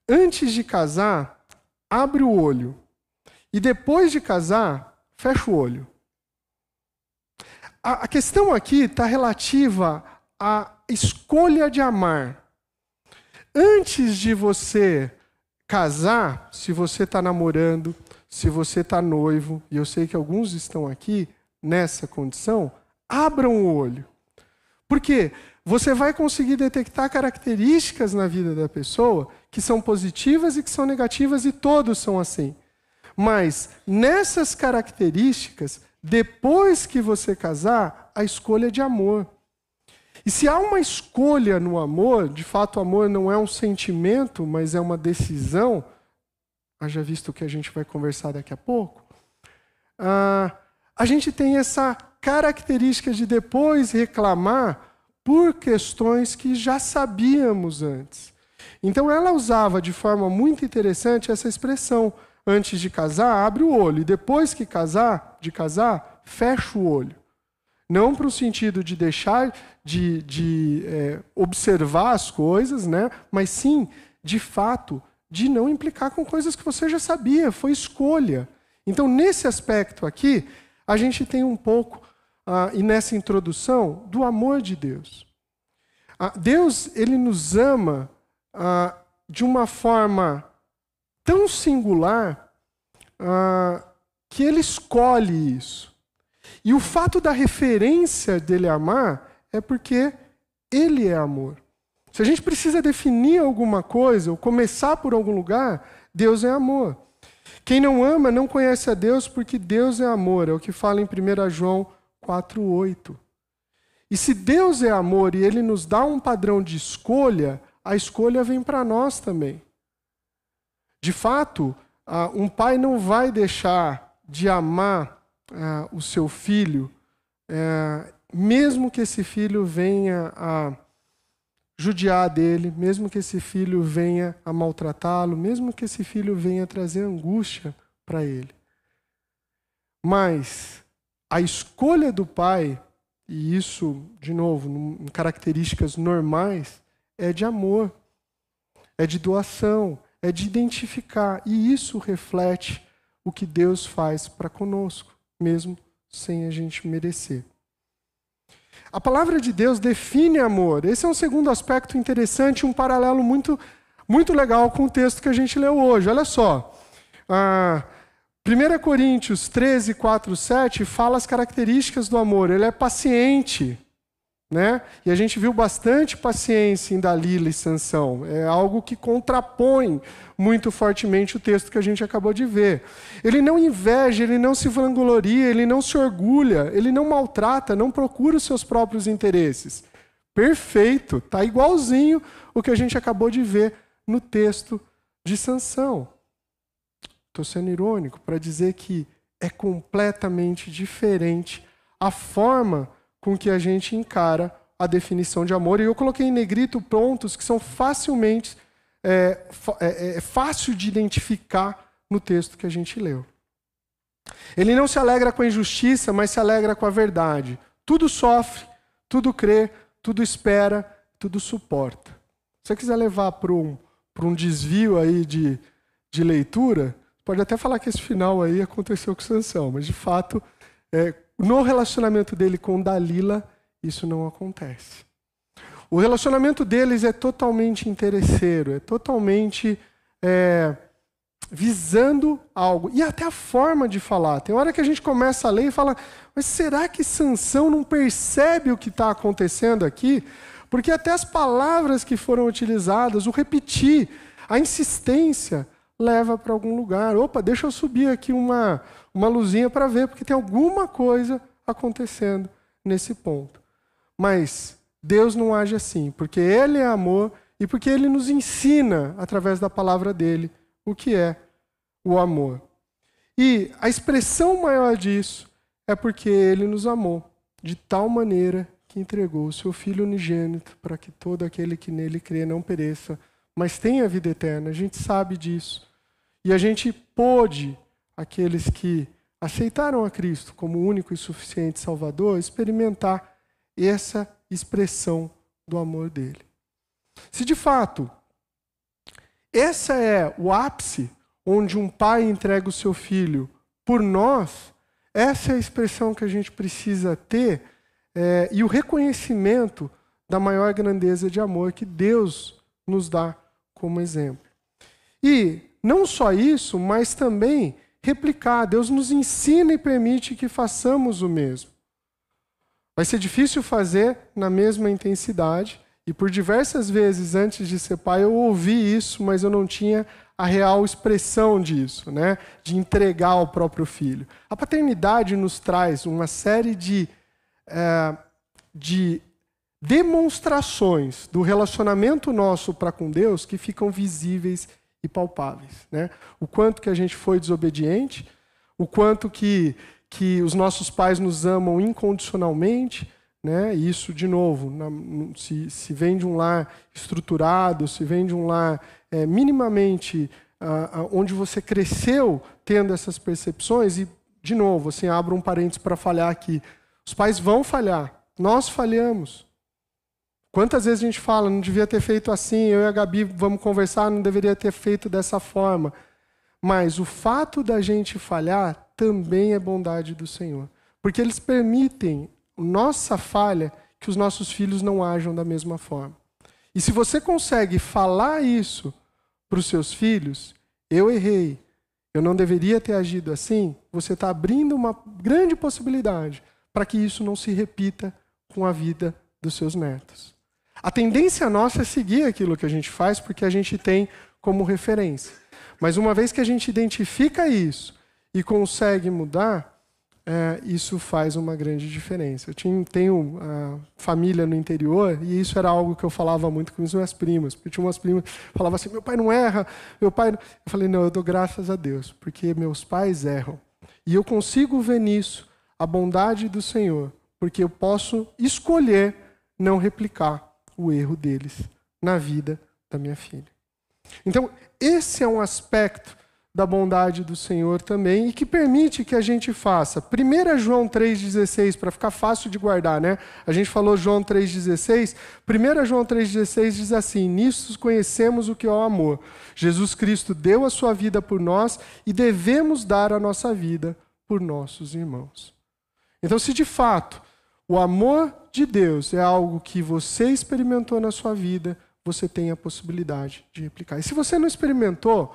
Antes de casar, abre o olho. E depois de casar, fecha o olho. A, a questão aqui está relativa à escolha de amar. Antes de você casar, se você está namorando, se você está noivo, e eu sei que alguns estão aqui nessa condição, abram o olho. Porque você vai conseguir detectar características na vida da pessoa que são positivas e que são negativas, e todos são assim. Mas nessas características, depois que você casar, a escolha é de amor. E se há uma escolha no amor, de fato, o amor não é um sentimento, mas é uma decisão, haja visto que a gente vai conversar daqui a pouco, ah, a gente tem essa característica de depois reclamar por questões que já sabíamos antes. Então ela usava de forma muito interessante essa expressão: antes de casar, abre o olho, e depois que casar, de casar, fecha o olho. Não para o sentido de deixar de, de é, observar as coisas, né? mas sim, de fato, de não implicar com coisas que você já sabia, foi escolha. Então, nesse aspecto aqui, a gente tem um pouco, ah, e nessa introdução, do amor de Deus. Ah, Deus, ele nos ama ah, de uma forma tão singular ah, que ele escolhe isso. E o fato da referência dele amar é porque ele é amor. Se a gente precisa definir alguma coisa ou começar por algum lugar, Deus é amor. Quem não ama não conhece a Deus porque Deus é amor, é o que fala em 1 João 4,8. E se Deus é amor e ele nos dá um padrão de escolha, a escolha vem para nós também. De fato, um pai não vai deixar de amar o seu filho, é, mesmo que esse filho venha a judiar dele, mesmo que esse filho venha a maltratá-lo, mesmo que esse filho venha trazer angústia para ele. Mas a escolha do pai, e isso, de novo, em características normais, é de amor, é de doação, é de identificar. E isso reflete o que Deus faz para conosco, mesmo sem a gente merecer. A palavra de Deus define amor. Esse é um segundo aspecto interessante, um paralelo muito, muito legal com o texto que a gente leu hoje. Olha só. Ah, 1 Coríntios 13, 4, 7 fala as características do amor. Ele é paciente. Né? E a gente viu bastante paciência em Dalila e Sansão. É algo que contrapõe muito fortemente o texto que a gente acabou de ver. Ele não inveja, ele não se vangloria, ele não se orgulha, ele não maltrata, não procura os seus próprios interesses. Perfeito, tá igualzinho o que a gente acabou de ver no texto de Sansão. Estou sendo irônico para dizer que é completamente diferente a forma com que a gente encara a definição de amor. E eu coloquei em negrito pontos que são facilmente é, é, é fácil de identificar no texto que a gente leu. Ele não se alegra com a injustiça, mas se alegra com a verdade. Tudo sofre, tudo crê, tudo espera, tudo suporta. Se você quiser levar para um, um desvio aí de, de leitura, pode até falar que esse final aí aconteceu com Sansão, mas de fato, é, no relacionamento dele com Dalila, isso não acontece. O relacionamento deles é totalmente interesseiro, é totalmente é, visando algo. E até a forma de falar. Tem hora que a gente começa a ler e fala, mas será que Sansão não percebe o que está acontecendo aqui? Porque até as palavras que foram utilizadas, o repetir, a insistência, leva para algum lugar. Opa, deixa eu subir aqui uma, uma luzinha para ver, porque tem alguma coisa acontecendo nesse ponto. Mas Deus não age assim, porque Ele é amor e porque Ele nos ensina, através da palavra dele, o que é o amor. E a expressão maior disso é porque ele nos amou de tal maneira que entregou o seu Filho unigênito para que todo aquele que nele crê não pereça, mas tenha vida eterna. A gente sabe disso. E a gente pôde, aqueles que aceitaram a Cristo como único e suficiente Salvador, experimentar essa expressão do amor dele. Se de fato esse é o ápice onde um pai entrega o seu filho por nós. Essa é a expressão que a gente precisa ter é, e o reconhecimento da maior grandeza de amor que Deus nos dá como exemplo. E não só isso, mas também replicar. Deus nos ensina e permite que façamos o mesmo. Vai ser difícil fazer na mesma intensidade, e por diversas vezes antes de ser pai eu ouvi isso, mas eu não tinha a real expressão disso, né? de entregar ao próprio filho. A paternidade nos traz uma série de, é, de demonstrações do relacionamento nosso para com Deus que ficam visíveis e palpáveis. Né? O quanto que a gente foi desobediente, o quanto que, que os nossos pais nos amam incondicionalmente, né? Isso, de novo, na, se, se vem de um lar estruturado, se vem de um lar é, minimamente ah, onde você cresceu tendo essas percepções, e, de novo, assim, abro um parênteses para falhar aqui. Os pais vão falhar, nós falhamos. Quantas vezes a gente fala, não devia ter feito assim, eu e a Gabi vamos conversar, não deveria ter feito dessa forma. Mas o fato da gente falhar também é bondade do Senhor. Porque eles permitem nossa falha que os nossos filhos não ajam da mesma forma. E se você consegue falar isso para os seus filhos, eu errei, eu não deveria ter agido assim, você está abrindo uma grande possibilidade para que isso não se repita com a vida dos seus netos. A tendência nossa é seguir aquilo que a gente faz porque a gente tem como referência. Mas uma vez que a gente identifica isso e consegue mudar, é, isso faz uma grande diferença. Eu tinha, tenho a família no interior e isso era algo que eu falava muito com as minhas primas. Porque tinha umas primas que falavam assim: meu pai não erra, meu pai. Não... Eu falei: não, eu dou graças a Deus, porque meus pais erram. E eu consigo ver nisso a bondade do Senhor, porque eu posso escolher não replicar o erro deles na vida da minha filha. Então, esse é um aspecto da bondade do Senhor também e que permite que a gente faça. 1 João 3,16, para ficar fácil de guardar, né? A gente falou João 3,16. 1 João 3,16 diz assim: Nisso conhecemos o que é o amor. Jesus Cristo deu a sua vida por nós e devemos dar a nossa vida por nossos irmãos. Então, se de fato o amor de Deus é algo que você experimentou na sua vida, você tem a possibilidade de replicar. E se você não experimentou,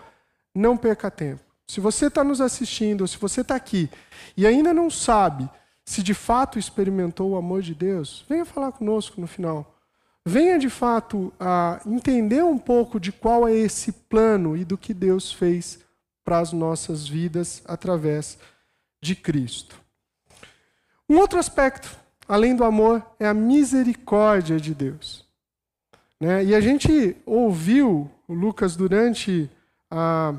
não perca tempo. Se você está nos assistindo, se você está aqui e ainda não sabe se de fato experimentou o amor de Deus, venha falar conosco no final. Venha de fato a entender um pouco de qual é esse plano e do que Deus fez para as nossas vidas através de Cristo. Um outro aspecto, além do amor, é a misericórdia de Deus. Né? E a gente ouviu o Lucas durante a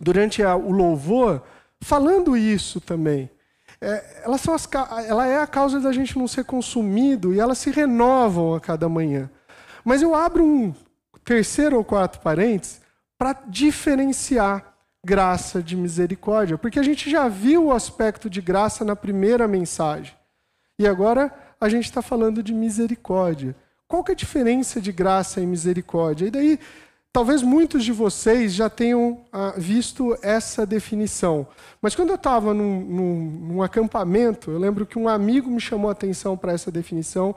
durante a, o louvor, falando isso também. É, elas são as, ela é a causa da gente não ser consumido e elas se renovam a cada manhã. Mas eu abro um terceiro ou quarto parênteses para diferenciar graça de misericórdia, porque a gente já viu o aspecto de graça na primeira mensagem. E agora a gente está falando de misericórdia. Qual que é a diferença de graça e misericórdia? E daí, talvez muitos de vocês já tenham ah, visto essa definição. Mas quando eu estava num, num, num acampamento, eu lembro que um amigo me chamou a atenção para essa definição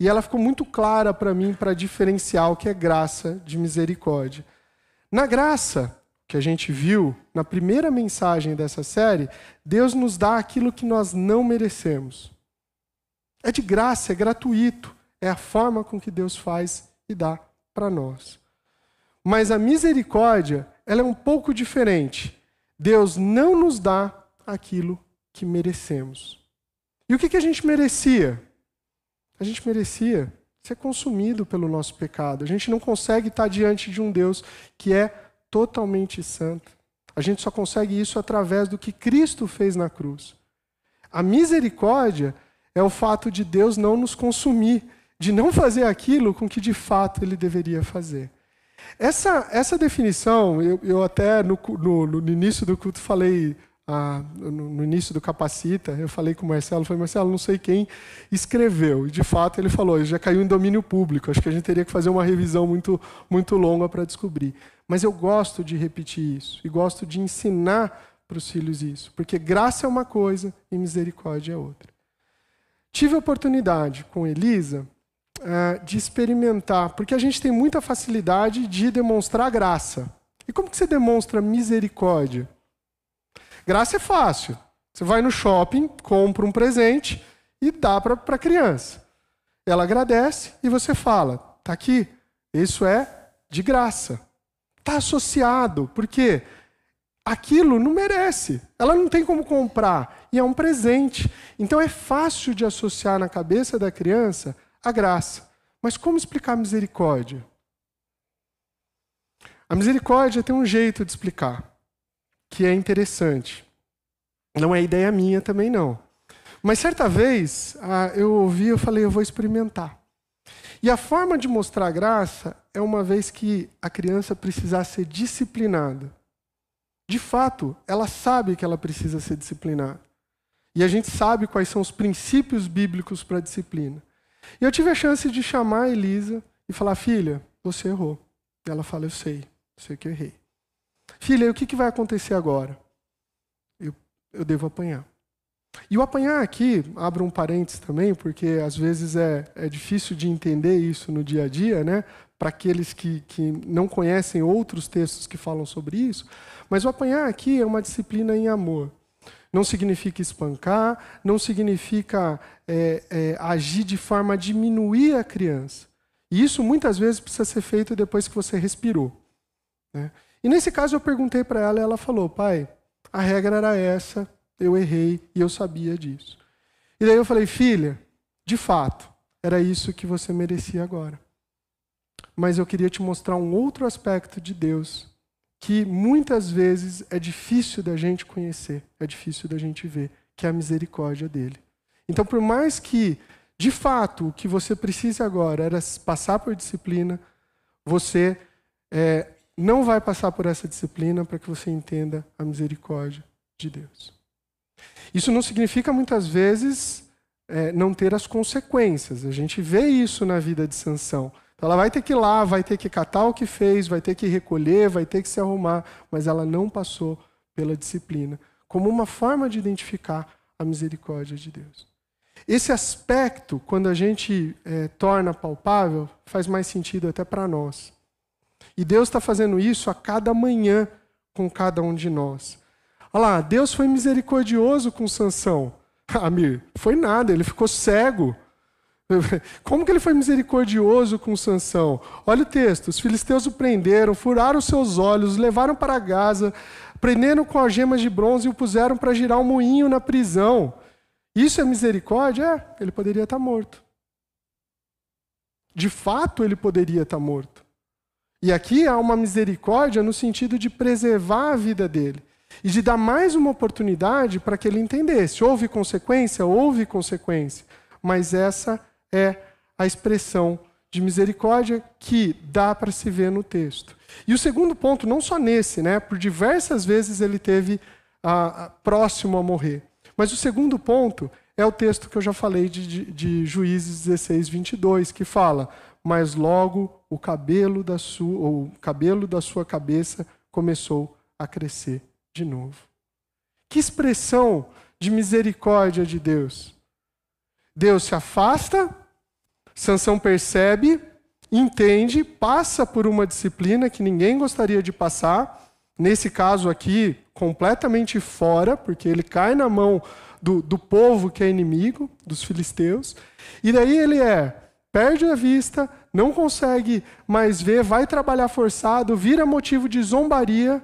e ela ficou muito clara para mim para diferenciar o que é graça de misericórdia. Na graça, que a gente viu na primeira mensagem dessa série, Deus nos dá aquilo que nós não merecemos. É de graça, é gratuito. É a forma com que Deus faz e dá para nós. Mas a misericórdia, ela é um pouco diferente. Deus não nos dá aquilo que merecemos. E o que, que a gente merecia? A gente merecia ser consumido pelo nosso pecado. A gente não consegue estar diante de um Deus que é totalmente santo. A gente só consegue isso através do que Cristo fez na cruz. A misericórdia é o fato de Deus não nos consumir, de não fazer aquilo com que de fato ele deveria fazer. Essa, essa definição, eu, eu até no, no, no, início do culto falei, ah, no, no, início do Capacita, eu falei com o Marcelo, falei, Marcelo, não sei quem escreveu. E de fato ele falou, já caiu em domínio público, acho que a gente teria que fazer uma revisão muito, muito longa para descobrir. Mas eu gosto de repetir isso, e gosto de ensinar para os filhos isso, porque graça é uma coisa e misericórdia é outra. Tive a oportunidade com Elisa uh, de experimentar, porque a gente tem muita facilidade de demonstrar graça. E como que você demonstra misericórdia? Graça é fácil. Você vai no shopping, compra um presente e dá para a criança. Ela agradece e você fala: tá aqui, isso é de graça. Está associado, porque aquilo não merece. Ela não tem como comprar e é um presente. Então é fácil de associar na cabeça da criança a graça. Mas como explicar a misericórdia? A misericórdia tem um jeito de explicar, que é interessante. Não é ideia minha também, não. Mas certa vez eu ouvi, eu falei, eu vou experimentar. E a forma de mostrar graça é uma vez que a criança precisar ser disciplinada. De fato, ela sabe que ela precisa ser disciplinada. E a gente sabe quais são os princípios bíblicos para a disciplina. E eu tive a chance de chamar a Elisa e falar: Filha, você errou. E ela fala: Eu sei, sei que eu errei. Filha, o que, que vai acontecer agora? Eu, eu devo apanhar. E o apanhar aqui, abro um parênteses também, porque às vezes é, é difícil de entender isso no dia a dia, né? para aqueles que, que não conhecem outros textos que falam sobre isso. Mas o apanhar aqui é uma disciplina em amor. Não significa espancar, não significa é, é, agir de forma a diminuir a criança. E isso muitas vezes precisa ser feito depois que você respirou. Né? E nesse caso eu perguntei para ela ela falou: pai, a regra era essa, eu errei e eu sabia disso. E daí eu falei: filha, de fato, era isso que você merecia agora. Mas eu queria te mostrar um outro aspecto de Deus que muitas vezes é difícil da gente conhecer, é difícil da gente ver, que é a misericórdia dele. Então, por mais que, de fato, o que você precisa agora era passar por disciplina, você é, não vai passar por essa disciplina para que você entenda a misericórdia de Deus. Isso não significa, muitas vezes, é, não ter as consequências. A gente vê isso na vida de Sansão. Então ela vai ter que ir lá, vai ter que catar o que fez, vai ter que recolher, vai ter que se arrumar, mas ela não passou pela disciplina, como uma forma de identificar a misericórdia de Deus. Esse aspecto, quando a gente é, torna palpável, faz mais sentido até para nós. E Deus está fazendo isso a cada manhã com cada um de nós. Olha lá, Deus foi misericordioso com Sansão. Amir, foi nada, ele ficou cego. Como que ele foi misericordioso com Sansão? Olha o texto: os filisteus o prenderam, furaram seus olhos, levaram para Gaza, prenderam com algemas de bronze e o puseram para girar um moinho na prisão. Isso é misericórdia? É, ele poderia estar morto. De fato, ele poderia estar morto. E aqui há uma misericórdia no sentido de preservar a vida dele e de dar mais uma oportunidade para que ele entendesse. Houve consequência? Houve consequência. Mas essa é a expressão de misericórdia que dá para se ver no texto. E o segundo ponto, não só nesse, né? Por diversas vezes ele teve ah, ah próximo a morrer. Mas o segundo ponto é o texto que eu já falei de, de, de Juízes 16, 22, que fala: Mas logo o cabelo da sua, o cabelo da sua cabeça começou a crescer de novo. Que expressão de misericórdia de Deus! Deus se afasta, Sansão percebe, entende, passa por uma disciplina que ninguém gostaria de passar. Nesse caso aqui, completamente fora, porque ele cai na mão do, do povo que é inimigo, dos filisteus. E daí ele é, perde a vista, não consegue mais ver, vai trabalhar forçado, vira motivo de zombaria,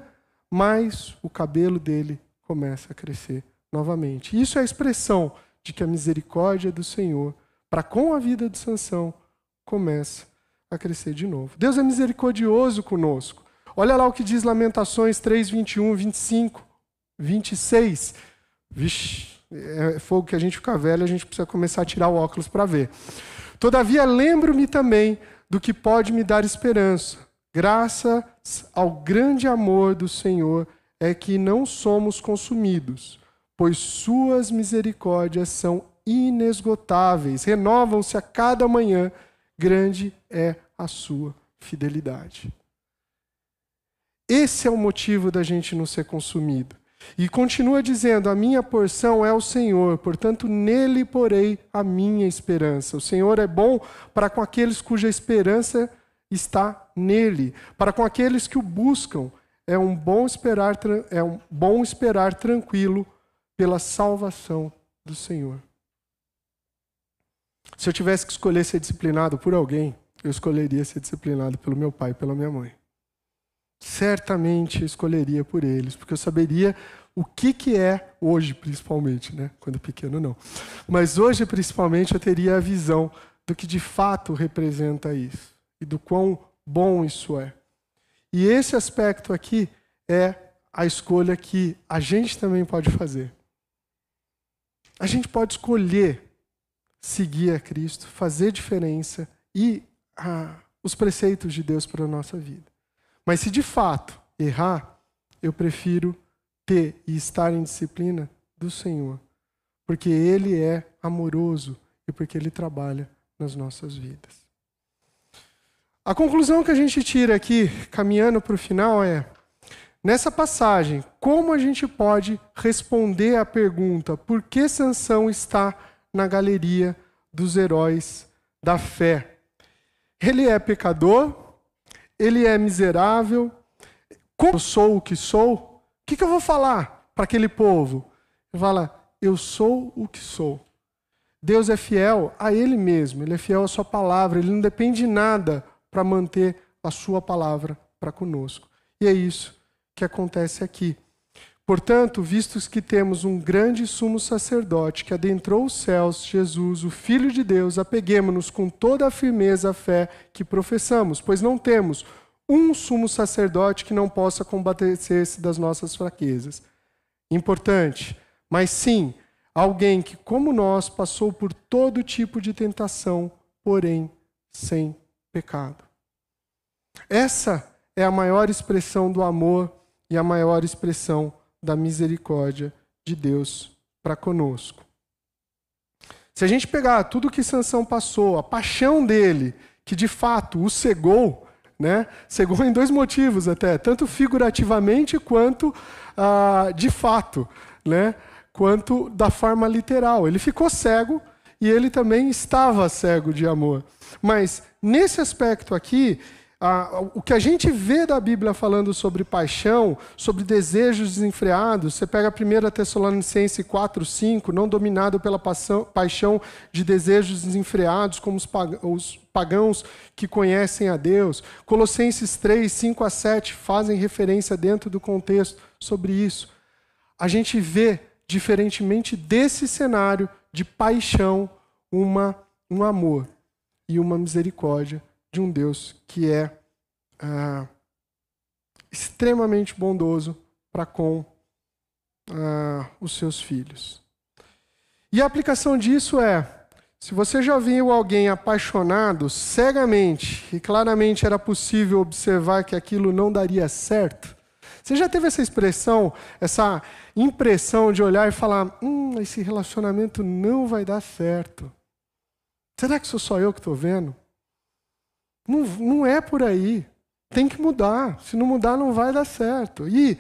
mas o cabelo dele começa a crescer novamente. Isso é a expressão de que a misericórdia do Senhor para com a vida de Sansão começa a crescer de novo. Deus é misericordioso conosco. Olha lá o que diz Lamentações 3, 21, 25, 26. Vixe, é fogo que a gente fica velho, a gente precisa começar a tirar o óculos para ver. Todavia, lembro-me também do que pode me dar esperança. Graças ao grande amor do Senhor é que não somos consumidos, pois suas misericórdias são inesgotáveis, renovam-se a cada manhã, grande é a sua fidelidade. Esse é o motivo da gente não ser consumido. E continua dizendo: A minha porção é o Senhor, portanto nele porei a minha esperança. O Senhor é bom para com aqueles cuja esperança está nele, para com aqueles que o buscam. É um bom esperar, é um bom esperar tranquilo pela salvação do Senhor. Se eu tivesse que escolher ser disciplinado por alguém, eu escolheria ser disciplinado pelo meu pai e pela minha mãe. Certamente eu escolheria por eles, porque eu saberia o que, que é, hoje principalmente, né? quando pequeno não. Mas hoje principalmente eu teria a visão do que de fato representa isso e do quão bom isso é. E esse aspecto aqui é a escolha que a gente também pode fazer. A gente pode escolher seguir a Cristo, fazer diferença e ah, os preceitos de Deus para a nossa vida. Mas se de fato errar, eu prefiro ter e estar em disciplina do Senhor, porque Ele é amoroso e porque Ele trabalha nas nossas vidas. A conclusão que a gente tira aqui, caminhando para o final, é: nessa passagem, como a gente pode responder à pergunta por que Sansão está na galeria dos heróis da fé. Ele é pecador, ele é miserável. Como eu sou o que sou, o que, que eu vou falar para aquele povo? Ele fala: Eu sou o que sou. Deus é fiel a Ele mesmo, Ele é fiel à Sua palavra, Ele não depende de nada para manter a Sua palavra para conosco. E é isso que acontece aqui. Portanto, vistos que temos um grande sumo sacerdote que adentrou os céus, Jesus, o Filho de Deus, apeguemos-nos com toda a firmeza à fé que professamos, pois não temos um sumo sacerdote que não possa combater-se das nossas fraquezas. Importante, mas sim alguém que, como nós, passou por todo tipo de tentação, porém sem pecado. Essa é a maior expressão do amor e a maior expressão da misericórdia de Deus para conosco. Se a gente pegar tudo que Sansão passou, a paixão dele, que de fato o cegou, né? Cegou em dois motivos até, tanto figurativamente quanto ah, de fato, né? Quanto da forma literal. Ele ficou cego e ele também estava cego de amor. Mas nesse aspecto aqui, o que a gente vê da Bíblia falando sobre paixão, sobre desejos desenfreados, você pega a 1 Tessalonicense 4, 5, não dominado pela paixão de desejos desenfreados, como os pagãos que conhecem a Deus. Colossenses 3, 5 a 7 fazem referência dentro do contexto sobre isso. A gente vê, diferentemente desse cenário de paixão, uma, um amor e uma misericórdia de um Deus que é ah, extremamente bondoso para com ah, os seus filhos. E a aplicação disso é: Se você já viu alguém apaixonado cegamente e claramente era possível observar que aquilo não daria certo, você já teve essa expressão, essa impressão de olhar e falar: hum, esse relacionamento não vai dar certo. Será que sou só eu que estou vendo? Não, não é por aí. Tem que mudar. Se não mudar, não vai dar certo. E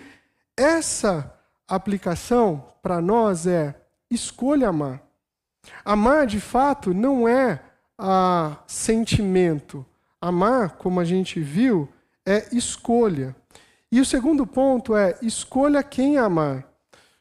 essa aplicação para nós é escolha amar. Amar, de fato, não é a sentimento. Amar, como a gente viu, é escolha. E o segundo ponto é escolha quem amar.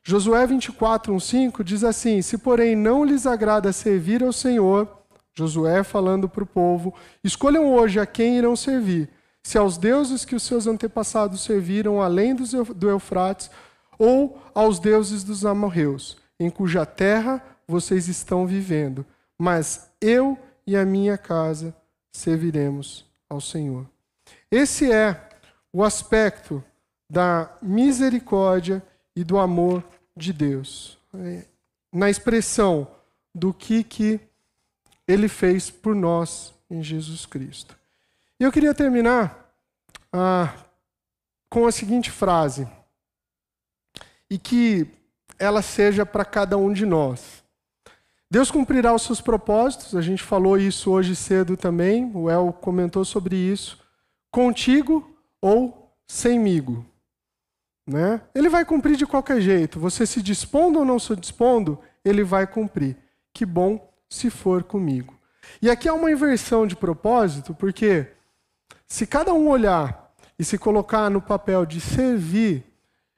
Josué 24, 5 diz assim: Se, porém, não lhes agrada servir ao Senhor, Josué falando para o povo, escolham hoje a quem irão servir, se aos deuses que os seus antepassados serviram além do Eufrates, ou aos deuses dos amorreus, em cuja terra vocês estão vivendo, mas eu e a minha casa serviremos ao Senhor. Esse é o aspecto da misericórdia e do amor de Deus. É, na expressão do que, que ele fez por nós em Jesus Cristo. E eu queria terminar ah, com a seguinte frase, e que ela seja para cada um de nós. Deus cumprirá os seus propósitos, a gente falou isso hoje cedo também, o El comentou sobre isso, contigo ou semigo. Né? Ele vai cumprir de qualquer jeito, você se dispondo ou não se dispondo, ele vai cumprir. Que bom se for comigo. E aqui há uma inversão de propósito, porque se cada um olhar e se colocar no papel de servir,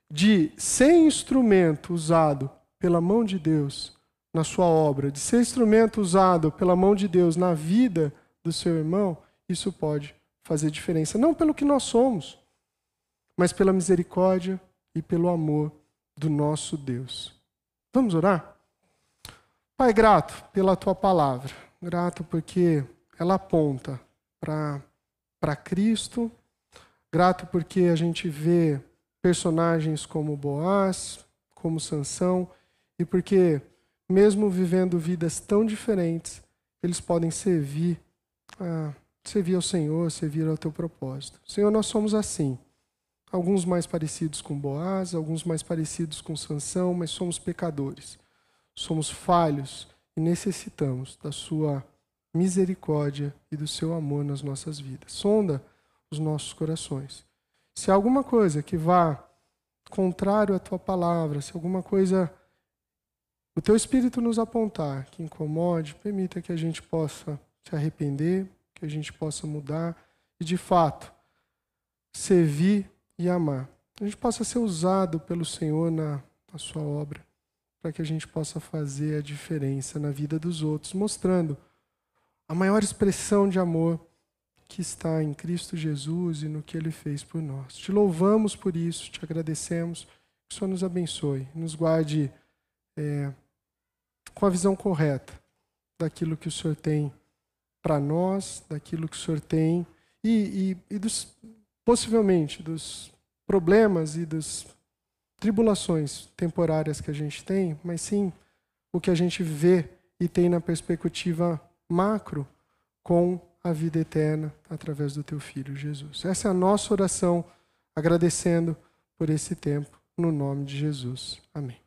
de ser instrumento usado pela mão de Deus, na sua obra, de ser instrumento usado pela mão de Deus na vida do seu irmão, isso pode fazer diferença. Não pelo que nós somos, mas pela misericórdia e pelo amor do nosso Deus. Vamos orar? Pai, grato pela tua palavra, grato porque ela aponta para Cristo, grato porque a gente vê personagens como Boaz, como Sansão, e porque mesmo vivendo vidas tão diferentes, eles podem servir, a, servir ao Senhor, servir ao teu propósito. Senhor, nós somos assim. Alguns mais parecidos com Boaz, alguns mais parecidos com Sansão, mas somos pecadores. Somos falhos e necessitamos da sua misericórdia e do seu amor nas nossas vidas. Sonda os nossos corações. Se há alguma coisa que vá contrário à tua palavra, se alguma coisa o teu espírito nos apontar, que incomode, permita que a gente possa se arrepender, que a gente possa mudar e, de fato, servir e amar. A gente possa ser usado pelo Senhor na, na sua obra, para que a gente possa fazer a diferença na vida dos outros, mostrando a maior expressão de amor que está em Cristo Jesus e no que Ele fez por nós. Te louvamos por isso, te agradecemos. Que o Senhor nos abençoe, nos guarde. É, com a visão correta daquilo que o Senhor tem para nós, daquilo que o Senhor tem e, e, e dos, possivelmente dos problemas e das tribulações temporárias que a gente tem, mas sim o que a gente vê e tem na perspectiva macro com a vida eterna através do teu filho Jesus. Essa é a nossa oração, agradecendo por esse tempo, no nome de Jesus. Amém.